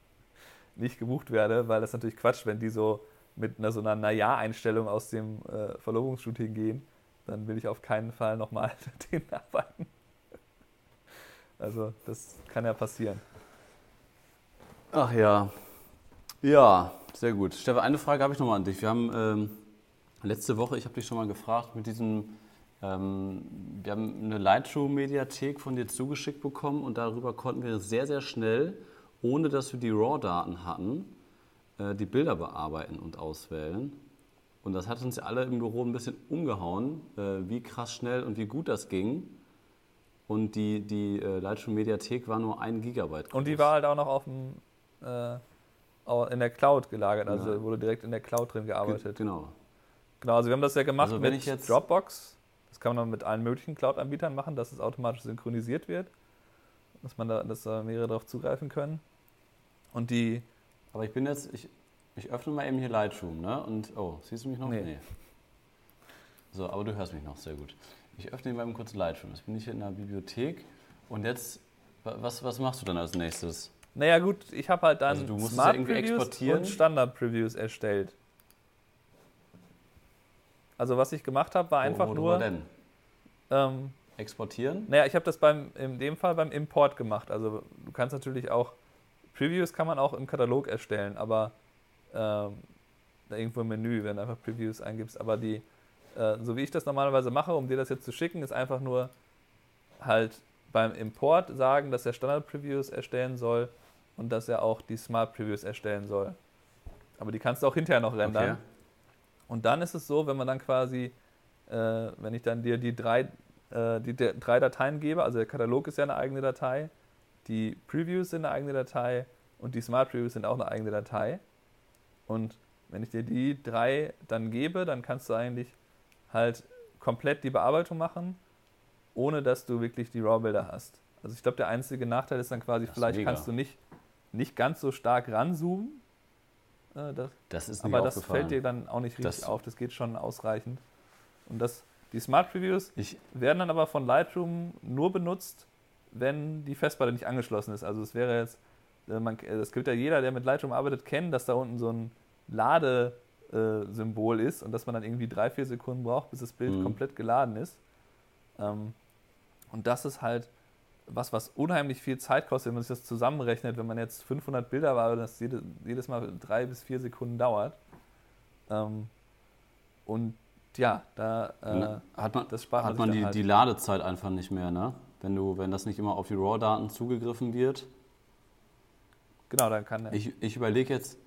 nicht gebucht werde, weil das natürlich Quatsch, wenn die so mit einer so einer Naja-Einstellung aus dem äh, Verlobungsshooting gehen, dann will ich auf keinen Fall nochmal mit denen arbeiten. Also das kann ja passieren. Ach ja. Ja, sehr gut. Stefan, eine Frage habe ich nochmal an dich. Wir haben ähm, letzte Woche, ich habe dich schon mal gefragt, mit diesem, ähm, wir haben eine Lightroom-Mediathek von dir zugeschickt bekommen und darüber konnten wir sehr, sehr schnell, ohne dass wir die RAW-Daten hatten, äh, die Bilder bearbeiten und auswählen. Und das hat uns ja alle im Büro ein bisschen umgehauen, äh, wie krass schnell und wie gut das ging. Und die, die äh, Lightroom-Mediathek war nur ein Gigabyte groß. Und die war halt auch noch auf dem äh, in der Cloud gelagert, also ja. wurde direkt in der Cloud drin gearbeitet. Genau. Genau, also wir haben das ja gemacht also mit Dropbox. Das kann man mit allen möglichen Cloud-Anbietern machen, dass es automatisch synchronisiert wird, dass man da, dass da mehrere darauf zugreifen können. Und die. Aber ich bin jetzt, ich, ich öffne mal eben hier Lightroom, ne? Und oh, siehst du mich noch? Nee. nee. So, aber du hörst mich noch sehr gut. Ich öffne mal eben kurz Lightroom. Jetzt bin ich hier in der Bibliothek und jetzt, was, was machst du dann als nächstes? Naja gut, ich habe halt dann also Smart ja Previews und Standard Previews erstellt. Also was ich gemacht habe, war einfach wo, wo nur... denn? Ähm, Exportieren? Naja, ich habe das beim, in dem Fall beim Import gemacht. Also du kannst natürlich auch... Previews kann man auch im Katalog erstellen, aber ähm, da irgendwo im Menü, wenn du einfach Previews eingibst. Aber die, äh, so wie ich das normalerweise mache, um dir das jetzt zu schicken, ist einfach nur halt beim Import sagen, dass er Standard-Previews erstellen soll und dass er auch die Smart Previews erstellen soll. Aber die kannst du auch hinterher noch rendern. Okay. Und dann ist es so, wenn man dann quasi, äh, wenn ich dann dir die drei, äh, die, die drei Dateien gebe, also der Katalog ist ja eine eigene Datei, die Previews sind eine eigene Datei und die Smart Previews sind auch eine eigene Datei. Und wenn ich dir die drei dann gebe, dann kannst du eigentlich halt komplett die Bearbeitung machen, ohne dass du wirklich die RAW-Bilder hast. Also ich glaube, der einzige Nachteil ist dann quasi, das vielleicht kannst du nicht nicht ganz so stark ranzoomen. Äh, das, das ist aber das fällt dir dann auch nicht richtig das auf. Das geht schon ausreichend. Und das, die Smart Previews ich werden dann aber von Lightroom nur benutzt, wenn die Festplatte nicht angeschlossen ist. Also es wäre jetzt, man, äh, das gilt ja jeder, der mit Lightroom arbeitet, kennen, dass da unten so ein Ladesymbol ist und dass man dann irgendwie drei, vier Sekunden braucht, bis das Bild mhm. komplett geladen ist. Ähm, und das ist halt was, was unheimlich viel Zeit kostet, wenn man sich das zusammenrechnet, wenn man jetzt 500 Bilder war, das jede, jedes Mal drei bis vier Sekunden dauert. Ähm, und ja, da äh, hat man, das spart hat man, die, halt. die Ladezeit einfach nicht mehr, ne? Wenn du, wenn das nicht immer auf die RAW-Daten zugegriffen wird. Genau, dann kann er. Ich, ich überlege jetzt,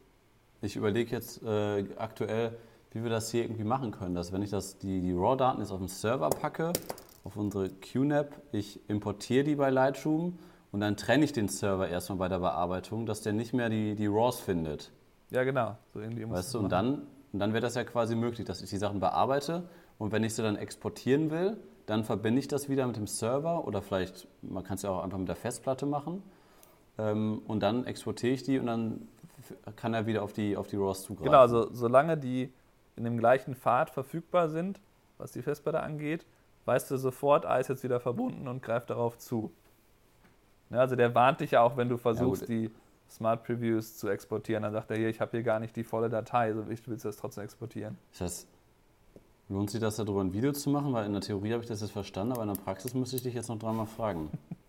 ich überlege jetzt äh, aktuell, wie wir das hier irgendwie machen können, dass wenn ich das, die, die RAW-Daten jetzt auf den Server packe auf unsere QNAP, ich importiere die bei Lightroom und dann trenne ich den Server erstmal bei der Bearbeitung, dass der nicht mehr die, die RAWs findet. Ja, genau. So irgendwie weißt du, und dann, und dann wird das ja quasi möglich, dass ich die Sachen bearbeite und wenn ich sie dann exportieren will, dann verbinde ich das wieder mit dem Server oder vielleicht, man kann es ja auch einfach mit der Festplatte machen ähm, und dann exportiere ich die und dann kann er wieder auf die, auf die RAWs zugreifen. Genau, also solange die in dem gleichen Pfad verfügbar sind, was die Festplatte angeht, weißt du sofort, ah, ist jetzt wieder verbunden und greift darauf zu. Ja, also der warnt dich ja auch, wenn du versuchst, ja, die Smart Previews zu exportieren. Dann sagt er hier, ich habe hier gar nicht die volle Datei, so willst du das trotzdem exportieren. Das heißt, lohnt sich das darüber ein Video zu machen? Weil in der Theorie habe ich das jetzt verstanden, aber in der Praxis müsste ich dich jetzt noch dreimal fragen.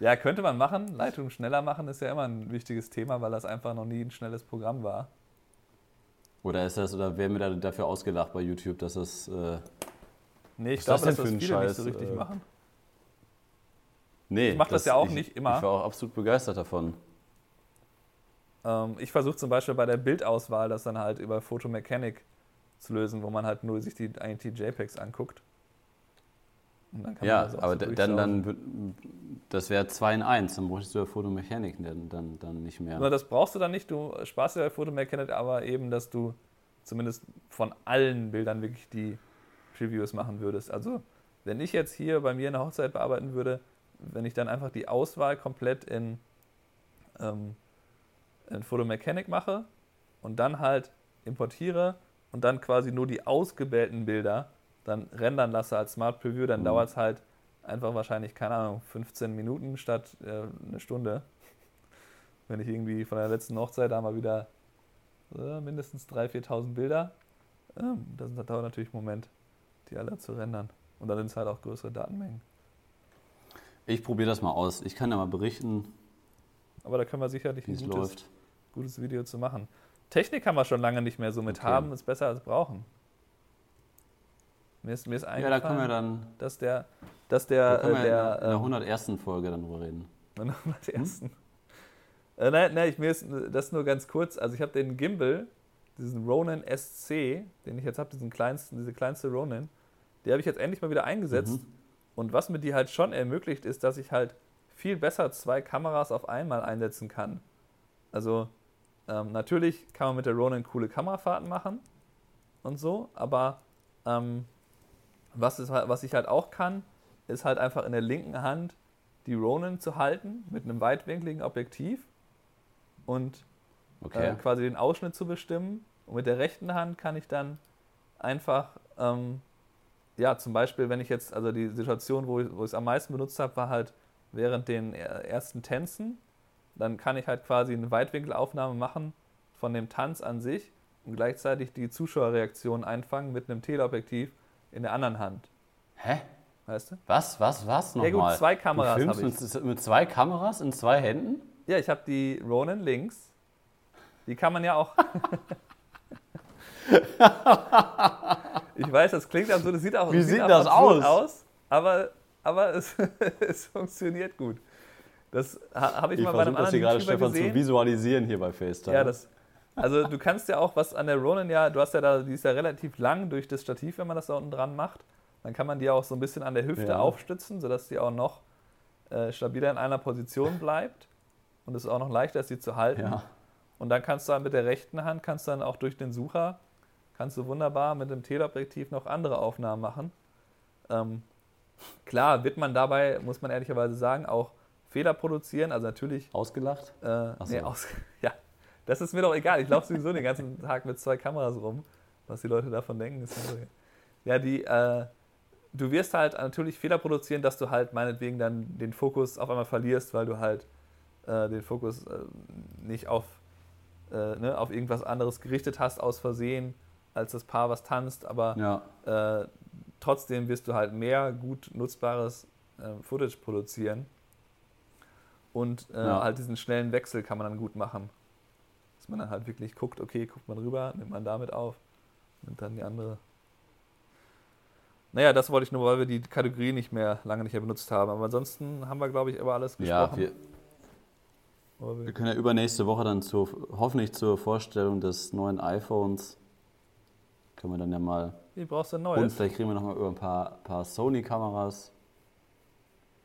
ja, könnte man machen. Leitung schneller machen ist ja immer ein wichtiges Thema, weil das einfach noch nie ein schnelles Programm war. Oder ist das, oder werden wir da dafür ausgelacht bei YouTube, dass das. Äh, nee, ich glaube, dass das viele Scheiß, nicht so richtig äh, machen. Nee, ich mache das, das, ja auch ich, nicht immer. Ich war auch absolut begeistert davon. Ähm, ich versuche zum Beispiel bei der Bildauswahl das dann halt über Photomechanic zu lösen, wo man halt nur sich die, eigentlich die JPEGs anguckt. Ja, aber so dann, dann, das wäre 2 in 1, dann bräuchtest du ja Photomechanic dann, dann, dann nicht mehr. Na, das brauchst du dann nicht, du sparst ja bei Photomechanic, aber eben, dass du zumindest von allen Bildern wirklich die Previews machen würdest. Also, wenn ich jetzt hier bei mir eine Hochzeit bearbeiten würde, wenn ich dann einfach die Auswahl komplett in, ähm, in Photomechanic mache und dann halt importiere und dann quasi nur die ausgewählten Bilder dann rendern lasse als Smart Preview, dann mhm. dauert es halt einfach wahrscheinlich, keine Ahnung, 15 Minuten statt äh, eine Stunde. Wenn ich irgendwie von der letzten Hochzeit da mal wieder äh, mindestens 3.000, 4.000 Bilder, ähm, das dauert natürlich einen Moment, die alle zu rendern. Und dann sind es halt auch größere Datenmengen. Ich probiere das mal aus. Ich kann ja mal berichten. Aber da können wir sicherlich ein gutes, gutes Video zu machen. Technik haben wir schon lange nicht mehr so mit okay. haben, ist besser als brauchen. Mir ist, mir ist ja, da können wir dann, dass der, dass der, da äh, der, in der 101. Ähm, Folge dann drüber reden. In der 101. Hm? Äh, nein, nein, ich, mir ist das nur ganz kurz. Also ich habe den Gimbal, diesen Ronin SC, den ich jetzt habe, diesen kleinsten, diese kleinste Ronin, die habe ich jetzt endlich mal wieder eingesetzt. Mhm. Und was mir die halt schon ermöglicht, ist, dass ich halt viel besser zwei Kameras auf einmal einsetzen kann. Also ähm, natürlich kann man mit der Ronin coole Kamerafahrten machen und so, aber ähm, was, ist, was ich halt auch kann, ist halt einfach in der linken Hand die Ronin zu halten mit einem weitwinkligen Objektiv und okay. äh, quasi den Ausschnitt zu bestimmen. Und mit der rechten Hand kann ich dann einfach, ähm, ja, zum Beispiel, wenn ich jetzt, also die Situation, wo ich es am meisten benutzt habe, war halt während den ersten Tänzen dann kann ich halt quasi eine Weitwinkelaufnahme machen von dem Tanz an sich und gleichzeitig die Zuschauerreaktion einfangen mit einem Teleobjektiv in der anderen Hand. Hä? Weißt du? Was, was, was nochmal? Ja gut, zwei Kameras habe ich. Mit, mit zwei Kameras in zwei Händen? Ja, ich habe die Ronin links. Die kann man ja auch... ich weiß, das klingt absurd, das sieht auch, Wie sieht, sieht das aus? aus? Aber, aber es, es funktioniert gut. Das habe ich, ich mal bei einem anderen das hier gerade Stefan zu visualisieren hier bei FaceTime. Ja, das, also du kannst ja auch was an der Ronin ja, du hast ja da, die ist ja relativ lang durch das Stativ, wenn man das da unten dran macht. Dann kann man die auch so ein bisschen an der Hüfte ja. aufstützen, sodass die auch noch äh, stabiler in einer Position bleibt. Und es ist auch noch leichter ist, sie zu halten. Ja. Und dann kannst du dann mit der rechten Hand, kannst du dann auch durch den Sucher, kannst du wunderbar mit dem Teleobjektiv noch andere Aufnahmen machen. Ähm, klar wird man dabei, muss man ehrlicherweise sagen, auch Fehler produzieren. Also natürlich. Ausgelacht? Äh, nee, aus, ja, das ist mir doch egal. Ich laufe sowieso den ganzen Tag mit zwei Kameras rum. Was die Leute davon denken, ist mir so egal. Ja, die, äh, du wirst halt natürlich Fehler produzieren, dass du halt meinetwegen dann den Fokus auf einmal verlierst, weil du halt äh, den Fokus äh, nicht auf, äh, ne, auf irgendwas anderes gerichtet hast aus Versehen, als das Paar, was tanzt. Aber ja. Äh, trotzdem wirst du halt mehr gut nutzbares Footage produzieren und äh, ja. halt diesen schnellen Wechsel kann man dann gut machen. Dass man dann halt wirklich guckt, okay, guckt man rüber, nimmt man damit auf, nimmt dann die andere. Naja, das wollte ich nur, weil wir die Kategorie nicht mehr lange nicht mehr benutzt haben. Aber ansonsten haben wir, glaube ich, über alles gesprochen. Ja, wir, wir können ja übernächste Woche dann zur, hoffentlich zur Vorstellung des neuen iPhones können wir dann ja mal. Wie brauchst du ein neues? Und vielleicht kriegen wir noch mal über ein paar, paar Sony-Kameras.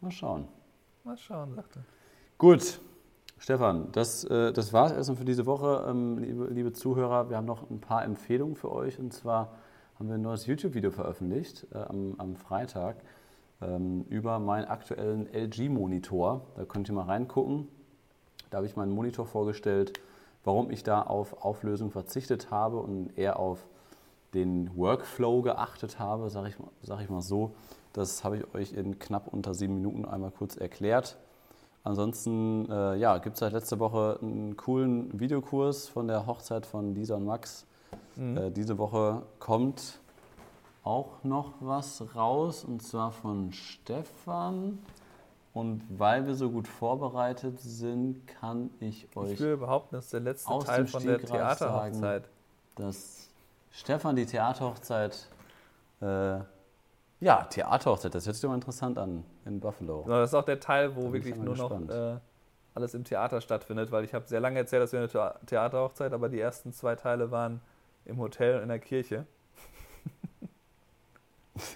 Mal schauen. Mal schauen, sagte. Gut, Stefan, das, äh, das war es erstmal für diese Woche. Ähm, liebe, liebe, Zuhörer, wir haben noch ein paar Empfehlungen für euch. Und zwar haben wir ein neues YouTube-Video veröffentlicht äh, am, am, Freitag ähm, über meinen aktuellen LG-Monitor. Da könnt ihr mal reingucken. Da habe ich meinen Monitor vorgestellt, warum ich da auf Auflösung verzichtet habe und eher auf den Workflow geachtet habe, sage ich, sag ich mal so. Das habe ich euch in knapp unter sieben Minuten einmal kurz erklärt. Ansonsten äh, ja, gibt es seit letzter Woche einen coolen Videokurs von der Hochzeit von Lisa und Max. Mhm. Äh, diese Woche kommt auch noch was raus und zwar von Stefan. Und weil wir so gut vorbereitet sind, kann ich euch. Ich will behaupten, das ist der letzte Teil von der Theaterhochzeit. Dass Stefan die Theaterhochzeit äh, ja, Theaterhochzeit, das hört sich doch mal interessant an in Buffalo. Ja, das ist auch der Teil, wo wirklich nur gespannt. noch äh, alles im Theater stattfindet, weil ich habe sehr lange erzählt, dass wir eine Theaterhochzeit, aber die ersten zwei Teile waren im Hotel und in der Kirche.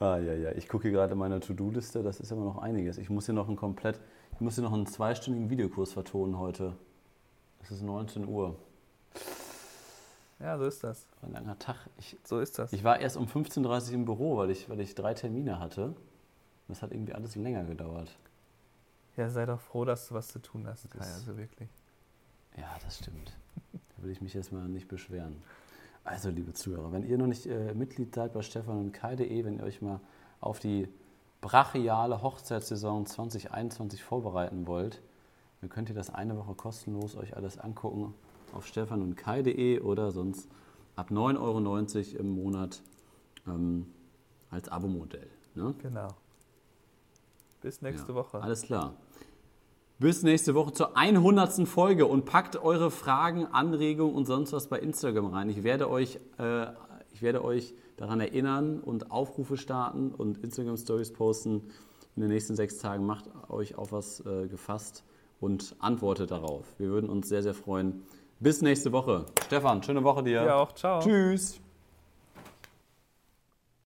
ah, ja, ja. Ich gucke hier gerade meine To-Do-Liste, das ist immer noch einiges. Ich muss hier noch einen komplett, ich muss hier noch einen zweistündigen Videokurs vertonen heute. Es ist 19 Uhr. Ja, so ist das. Ein langer Tag. Ich, so ist das. Ich war erst um 15.30 Uhr im Büro, weil ich, weil ich drei Termine hatte. Das hat irgendwie alles länger gedauert. Ja, sei doch froh, dass du was zu tun hast, Kai, also wirklich. Ja, das stimmt. da will ich mich jetzt mal nicht beschweren. Also, liebe Zuhörer, wenn ihr noch nicht äh, Mitglied seid bei Stefan und Kai.de, wenn ihr euch mal auf die brachiale Hochzeitssaison 2021 vorbereiten wollt, dann könnt ihr das eine Woche kostenlos euch alles angucken auf stefan und kai.de oder sonst ab 9,90 Euro im Monat ähm, als Abo-Modell. Ne? Genau. Bis nächste ja, Woche. Alles klar. Bis nächste Woche zur 100. Folge und packt eure Fragen, Anregungen und sonst was bei Instagram rein. Ich werde euch, äh, ich werde euch daran erinnern und Aufrufe starten und Instagram Stories posten. In den nächsten sechs Tagen macht euch auf was äh, gefasst und antwortet darauf. Wir würden uns sehr, sehr freuen. Bis nächste Woche. Stefan, schöne Woche dir. Ja auch. Ciao. Tschüss.